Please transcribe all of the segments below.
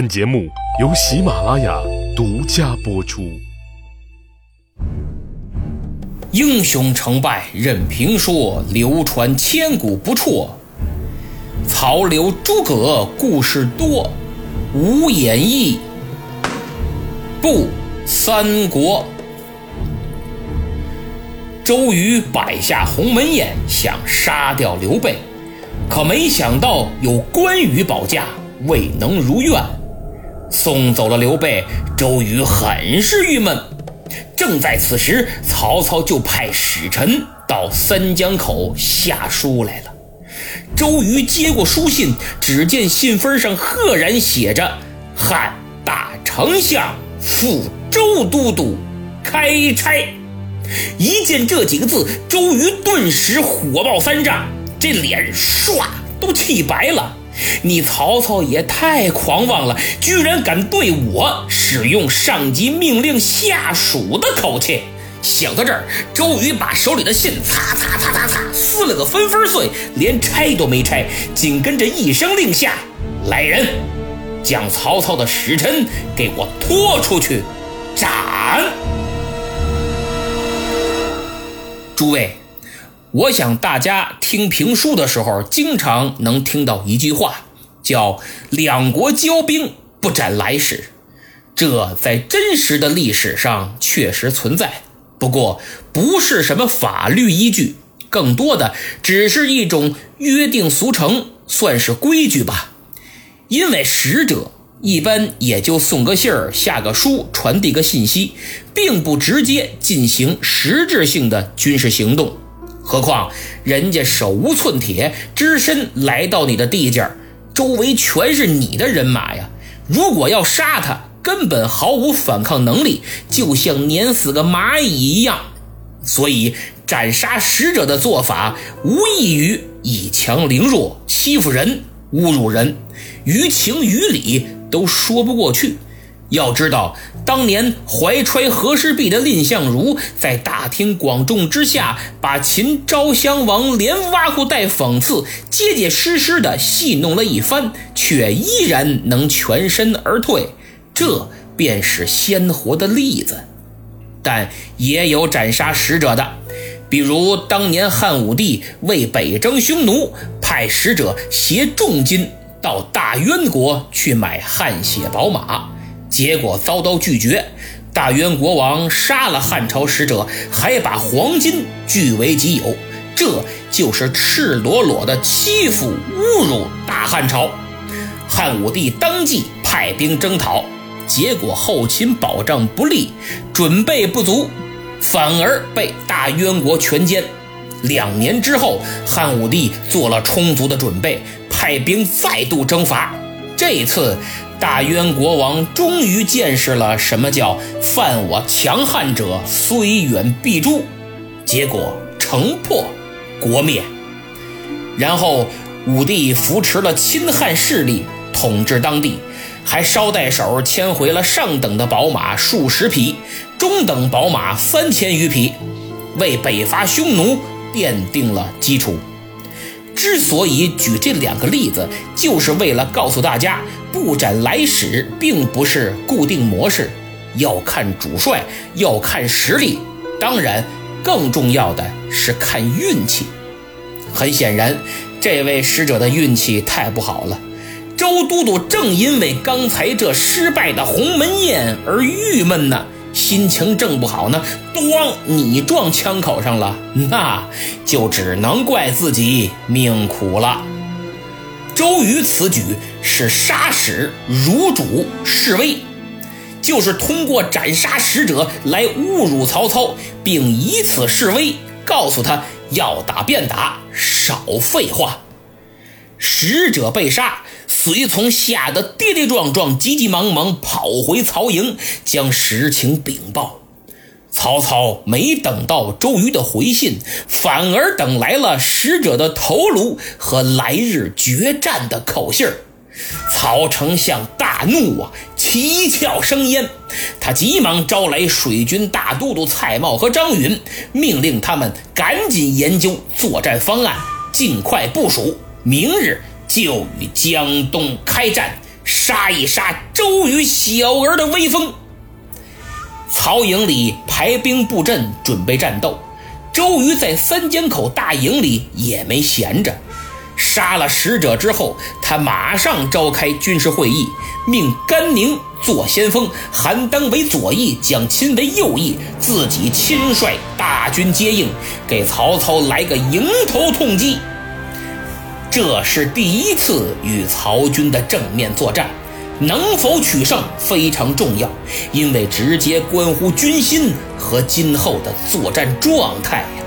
本节目由喜马拉雅独家播出。英雄成败任评说，流传千古不辍。曹刘诸葛故事多，无演义不三国。周瑜摆下鸿门宴，想杀掉刘备，可没想到有关羽保驾，未能如愿。送走了刘备，周瑜很是郁闷。正在此时，曹操就派使臣到三江口下书来了。周瑜接过书信，只见信封上赫然写着“汉大丞相赴周都督开差”。一见这几个字，周瑜顿时火冒三丈，这脸唰都气白了。你曹操也太狂妄了，居然敢对我使用上级命令下属的口气！想到这儿，周瑜把手里的信擦擦擦擦擦撕了个分分碎，连拆都没拆，紧跟着一声令下：“来人，将曹操的使臣给我拖出去斩！”诸位。我想大家听评书的时候，经常能听到一句话，叫“两国交兵不斩来使”，这在真实的历史上确实存在，不过不是什么法律依据，更多的只是一种约定俗成，算是规矩吧。因为使者一般也就送个信儿、下个书、传递个信息，并不直接进行实质性的军事行动。何况人家手无寸铁，只身来到你的地界周围全是你的人马呀。如果要杀他，根本毫无反抗能力，就像碾死个蚂蚁一样。所以斩杀使者的做法，无异于以强凌弱，欺负人，侮辱人，于情于理都说不过去。要知道，当年怀揣和氏璧的蔺相如，在大庭广众之下，把秦昭襄王连挖苦带讽刺、结结实实的戏弄了一番，却依然能全身而退，这便是鲜活的例子。但也有斩杀使者的，比如当年汉武帝为北征匈奴，派使者携重金到大渊国去买汗血宝马。结果遭到拒绝，大渊国王杀了汉朝使者，还把黄金据为己有，这就是赤裸裸的欺负侮辱大汉朝。汉武帝当即派兵征讨，结果后勤保障不力，准备不足，反而被大渊国全歼。两年之后，汉武帝做了充足的准备，派兵再度征伐，这次。大渊国王终于见识了什么叫犯我强汉者，虽远必诛，结果城破国灭。然后武帝扶持了亲汉势力，统治当地，还捎带手牵回了上等的宝马数十匹，中等宝马三千余匹，为北伐匈奴奠定了基础。之所以举这两个例子，就是为了告诉大家，不斩来使并不是固定模式，要看主帅，要看实力，当然，更重要的是看运气。很显然，这位使者的运气太不好了。周都督正因为刚才这失败的鸿门宴而郁闷呢。心情正不好呢，咣！你撞枪口上了，那就只能怪自己命苦了。周瑜此举是杀使辱主示威，就是通过斩杀使者来侮辱曹操，并以此示威，告诉他要打便打，少废话。使者被杀。随从吓得跌跌撞撞、急急忙忙跑回曹营，将实情禀报。曹操没等到周瑜的回信，反而等来了使者的头颅和来日决战的口信儿。曹丞相大怒啊，七窍生烟。他急忙招来水军大都督蔡瑁和张允，命令他们赶紧研究作战方案，尽快部署，明日。就与江东开战，杀一杀周瑜小儿的威风。曹营里排兵布阵，准备战斗。周瑜在三江口大营里也没闲着。杀了使者之后，他马上召开军事会议，命甘宁做先锋，韩当为左翼，蒋钦为右翼，自己亲率大军接应，给曹操来个迎头痛击。这是第一次与曹军的正面作战，能否取胜非常重要，因为直接关乎军心和今后的作战状态呀。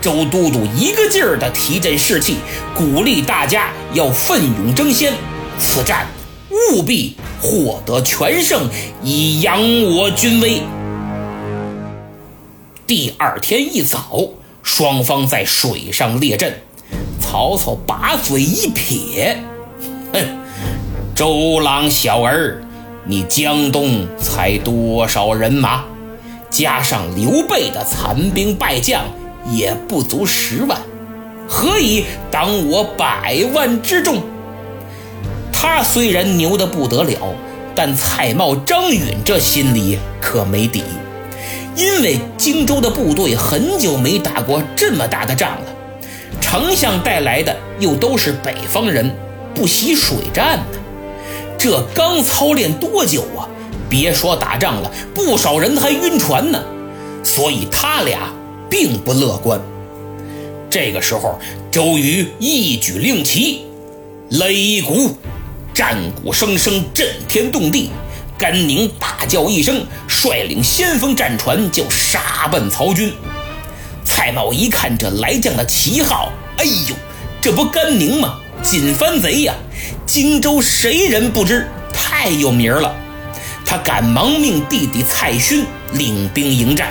周都督一个劲儿地提振士气，鼓励大家要奋勇争先，此战务必获得全胜，以扬我军威。第二天一早，双方在水上列阵。曹操把嘴一撇，哼，周郎小儿，你江东才多少人马？加上刘备的残兵败将。也不足十万，何以挡我百万之众？他虽然牛得不得了，但蔡瑁、张允这心里可没底，因为荆州的部队很久没打过这么大的仗了，丞相带来的又都是北方人，不习水战呢。这刚操练多久啊？别说打仗了，不少人还晕船呢。所以他俩。并不乐观。这个时候，周瑜一举令旗，擂鼓，战鼓声声震天动地。甘宁大叫一声，率领先锋战船就杀奔曹军。蔡瑁一看这来将的旗号，哎呦，这不甘宁吗？锦帆贼呀！荆州谁人不知？太有名了。他赶忙命弟弟蔡勋领兵迎战。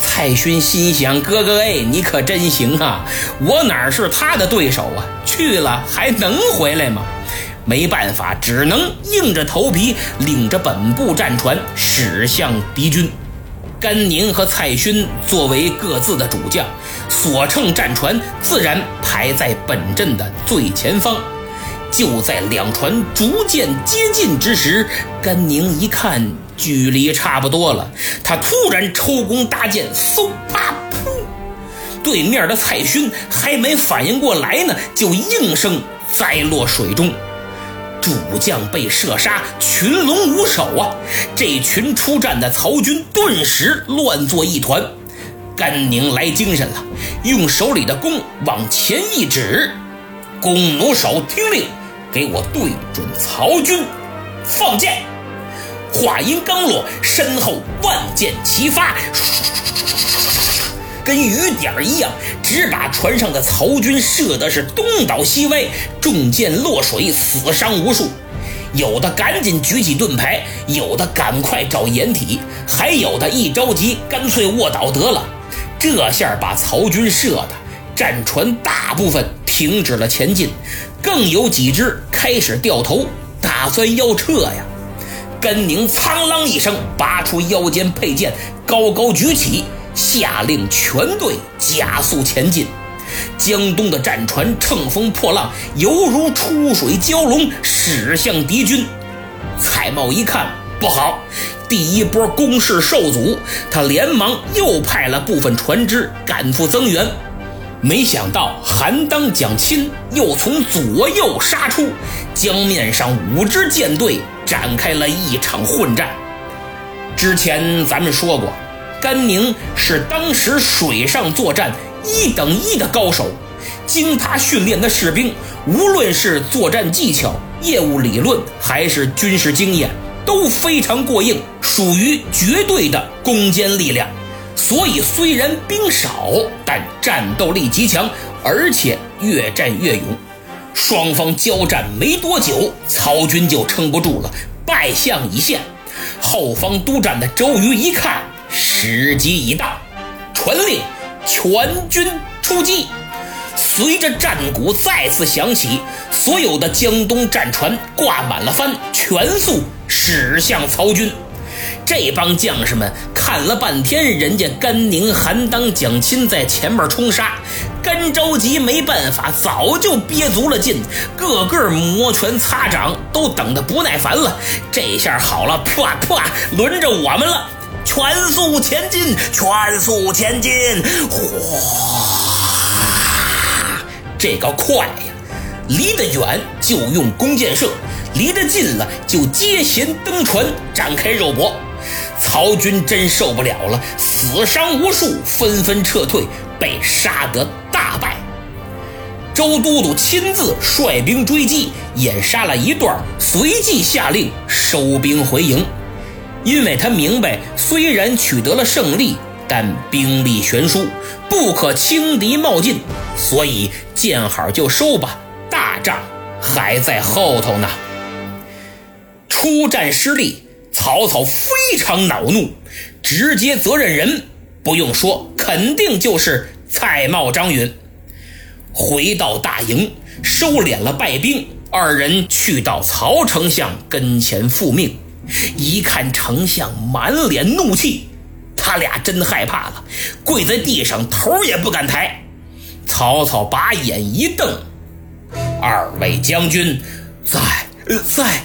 蔡勋心想：“哥哥哎，你可真行啊！我哪是他的对手啊？去了还能回来吗？没办法，只能硬着头皮领着本部战船驶向敌军。甘宁和蔡勋作为各自的主将，所乘战船自然排在本阵的最前方。就在两船逐渐接近之时，甘宁一看。距离差不多了，他突然抽弓搭箭，嗖啪噗！对面的蔡勋还没反应过来呢，就应声栽落水中。主将被射杀，群龙无首啊！这群出战的曹军顿时乱作一团。甘宁来精神了，用手里的弓往前一指：“弓弩手听令，给我对准曹军，放箭！”话音刚落，身后万箭齐发，跟雨点一样，只把船上的曹军射的是东倒西歪，中箭落水，死伤无数。有的赶紧举起盾牌，有的赶快找掩体，还有的一着急干脆卧倒得了。这下把曹军射的战船大部分停止了前进，更有几只开始掉头，打算要撤呀。甘宁苍啷一声，拔出腰间佩剑，高高举起，下令全队加速前进。江东的战船乘风破浪，犹如出水蛟龙，驶向敌军。蔡瑁一看不好，第一波攻势受阻，他连忙又派了部分船只赶赴增援。没想到韩当、蒋钦又从左右杀出，江面上五支舰队。展开了一场混战。之前咱们说过，甘宁是当时水上作战一等一的高手，经他训练的士兵，无论是作战技巧、业务理论，还是军事经验，都非常过硬，属于绝对的攻坚力量。所以虽然兵少，但战斗力极强，而且越战越勇。双方交战没多久，曹军就撑不住了，败相已现。后方督战的周瑜一看，时机已到，传令全军出击。随着战鼓再次响起，所有的江东战船挂满了帆，全速驶向曹军。这帮将士们看了半天，人家甘宁、韩当、蒋钦在前面冲杀。干着急没办法，早就憋足了劲，个个摩拳擦掌，都等得不耐烦了。这下好了，啪啪，轮着我们了，全速前进，全速前进，哗！这个快呀！离得远就用弓箭射，离得近了就接弦登船，展开肉搏。曹军真受不了了，死伤无数，纷纷撤退，被杀得大败。周都督亲自率兵追击，掩杀了一段，随即下令收兵回营。因为他明白，虽然取得了胜利，但兵力悬殊，不可轻敌冒进，所以见好就收吧，大仗还在后头呢。出战失利。曹操非常恼怒，直接责任人不用说，肯定就是蔡瑁、张允。回到大营，收敛了败兵，二人去到曹丞相跟前复命。一看丞相满脸怒气，他俩真害怕了，跪在地上头也不敢抬。曹操把眼一瞪：“二位将军在？在。”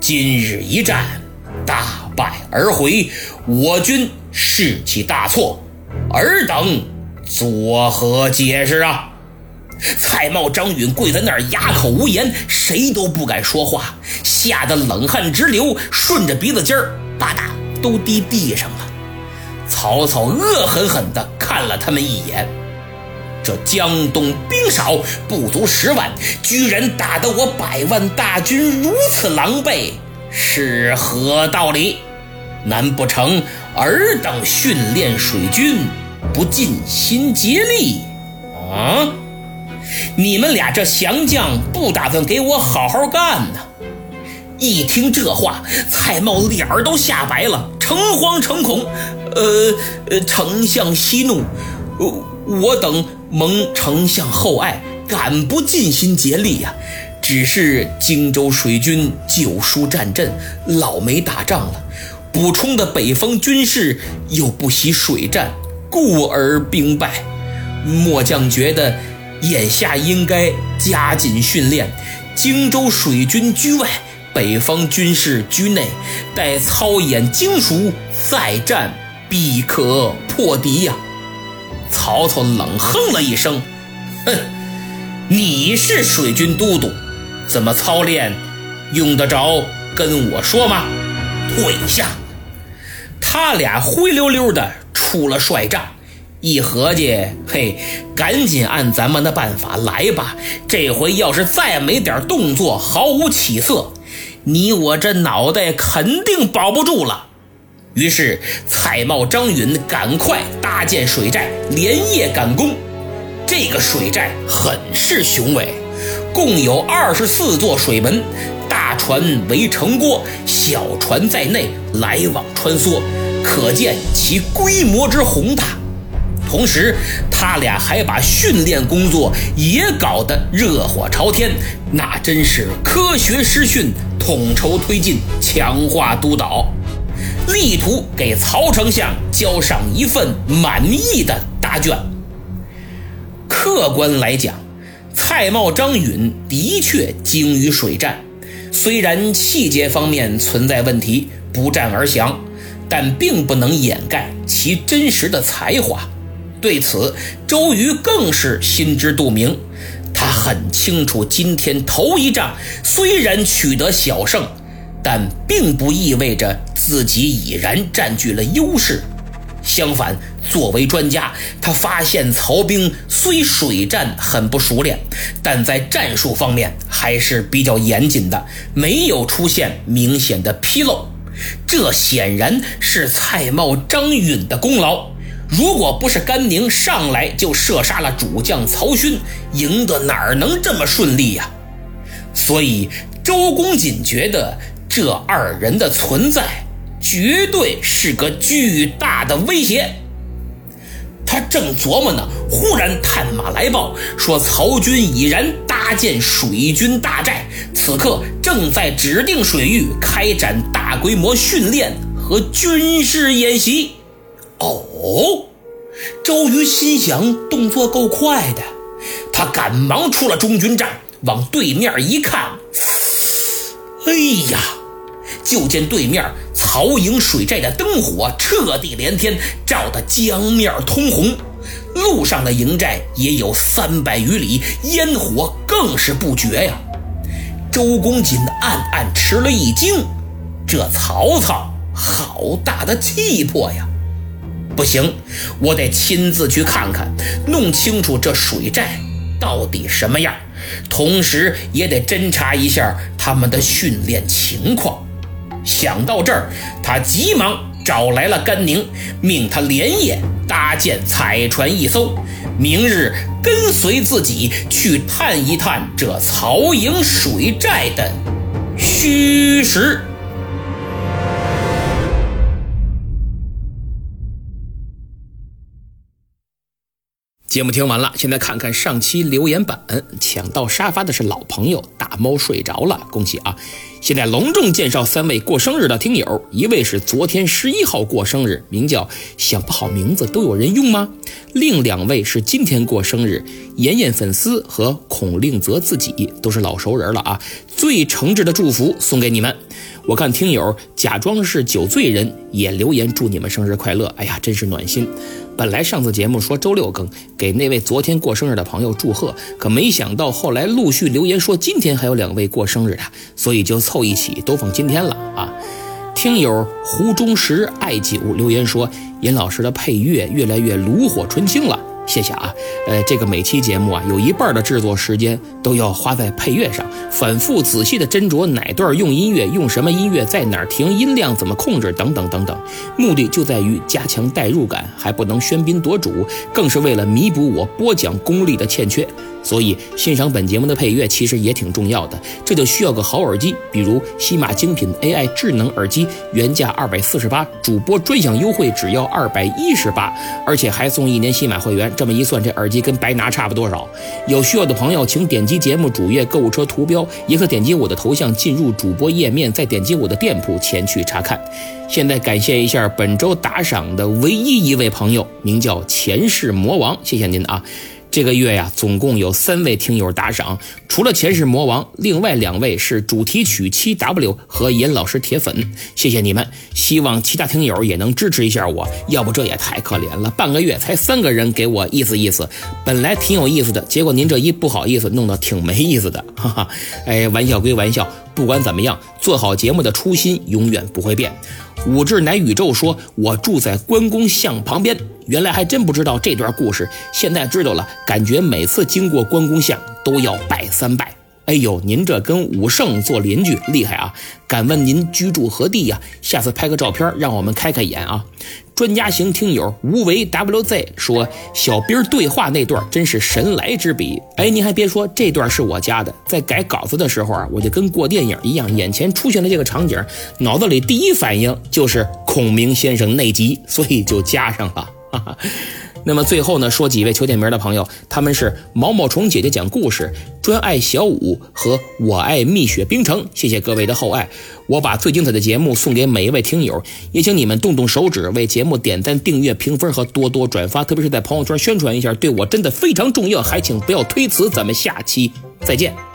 今日一战，大败而回，我军士气大挫，尔等作何解释啊？蔡瑁、张允跪在那儿，哑口无言，谁都不敢说话，吓得冷汗直流，顺着鼻子尖儿，吧嗒都滴地上了。曹操恶狠狠地看了他们一眼。这江东兵少，不足十万，居然打得我百万大军如此狼狈，是何道理？难不成尔等训练水军不尽心竭力啊？你们俩这降将不打算给我好好干呢？一听这话，蔡瑁脸儿都吓白了，诚惶诚恐。呃呃，丞相息怒，我等。蒙丞相厚爱，敢不尽心竭力呀？只是荆州水军久疏战阵，老没打仗了，补充的北方军士又不习水战，故而兵败。末将觉得，眼下应该加紧训练，荆州水军居外，北方军士居内，待操演精熟，再战必可破敌呀。曹操冷哼了一声：“哼，你是水军都督，怎么操练用得着跟我说吗？退下！”他俩灰溜溜的出了帅帐，一合计，嘿，赶紧按咱们的办法来吧。这回要是再没点动作，毫无起色，你我这脑袋肯定保不住了。于是，蔡瑁、张允赶快搭建水寨，连夜赶工。这个水寨很是雄伟，共有二十四座水门，大船围城郭，小船在内来往穿梭，可见其规模之宏大。同时，他俩还把训练工作也搞得热火朝天，那真是科学施训，统筹推进，强化督导。力图给曹丞相交上一份满意的答卷。客观来讲，蔡瑁、张允的确精于水战，虽然细节方面存在问题，不战而降，但并不能掩盖其真实的才华。对此，周瑜更是心知肚明，他很清楚，今天头一仗虽然取得小胜。但并不意味着自己已然占据了优势，相反，作为专家，他发现曹兵虽水战很不熟练，但在战术方面还是比较严谨的，没有出现明显的纰漏。这显然是蔡瑁、张允的功劳。如果不是甘宁上来就射杀了主将曹勋，赢得哪能这么顺利呀？所以周公瑾觉得。这二人的存在绝对是个巨大的威胁。他正琢磨呢，忽然探马来报说，曹军已然搭建水军大寨，此刻正在指定水域开展大规模训练和军事演习。哦，周瑜心想，动作够快的，他赶忙出了中军帐，往对面一看，哎呀，就见对面曹营水寨的灯火彻地连天，照得江面通红，路上的营寨也有三百余里，烟火更是不绝呀。周公瑾暗暗吃了一惊，这曹操好大的气魄呀！不行，我得亲自去看看，弄清楚这水寨到底什么样，同时也得侦查一下他们的训练情况。想到这儿，他急忙找来了甘宁，命他连夜搭建彩船一艘。明日跟随自己去探一探这曹营水寨的虚实。节目听完了，现在看看上期留言板。抢到沙发的是老朋友大猫睡着了，恭喜啊！现在隆重介绍三位过生日的听友，一位是昨天十一号过生日，名叫想不好名字都有人用吗？另两位是今天过生日，妍妍粉丝和孔令泽自己都是老熟人了啊！最诚挚的祝福送给你们。我看听友假装是酒醉人也留言祝你们生日快乐，哎呀，真是暖心。本来上次节目说周六更，给那位昨天过生日的朋友祝贺，可没想到后来陆续留言说今天还有两位过生日的，所以就凑一起都放今天了啊。听友胡忠实爱酒留言说，尹老师的配乐越来越炉火纯青了。谢谢啊，呃，这个每期节目啊，有一半的制作时间都要花在配乐上，反复仔细的斟酌哪段用音乐，用什么音乐，在哪儿停，音量怎么控制，等等等等，目的就在于加强代入感，还不能喧宾夺主，更是为了弥补我播讲功力的欠缺。所以欣赏本节目的配乐其实也挺重要的，这就需要个好耳机，比如西马精品 AI 智能耳机，原价二百四十八，主播专享优惠只要二百一十八，而且还送一年西马会员。这么一算，这耳机跟白拿差不多少。有需要的朋友，请点击节目主页购物车图标，也可点击我的头像进入主播页面，再点击我的店铺前去查看。现在感谢一下本周打赏的唯一一位朋友，名叫前世魔王，谢谢您啊。这个月呀，总共有三位听友打赏，除了前世魔王，另外两位是主题曲七 W 和严老师铁粉，谢谢你们。希望其他听友也能支持一下我，要不这也太可怜了，半个月才三个人给我意思意思，本来挺有意思的，结果您这一不好意思，弄得挺没意思的，哈哈。哎，玩笑归玩笑，不管怎么样，做好节目的初心永远不会变。武志乃宇宙说：“我住在关公像旁边。”原来还真不知道这段故事，现在知道了，感觉每次经过关公像都要拜三拜。哎呦，您这跟武圣做邻居厉害啊！敢问您居住何地呀？下次拍个照片让我们开开眼啊！专家型听友无为 WZ 说，小兵对话那段真是神来之笔。哎，您还别说，这段是我加的，在改稿子的时候啊，我就跟过电影一样，眼前出现了这个场景，脑子里第一反应就是孔明先生那集，所以就加上了。哈哈，那么最后呢，说几位求点名的朋友，他们是毛毛虫姐姐讲故事、专爱小五和我爱蜜雪冰城，谢谢各位的厚爱。我把最精彩的节目送给每一位听友，也请你们动动手指为节目点赞、订阅、评分和多多转发，特别是在朋友圈宣传一下，对我真的非常重要。还请不要推辞，咱们下期再见。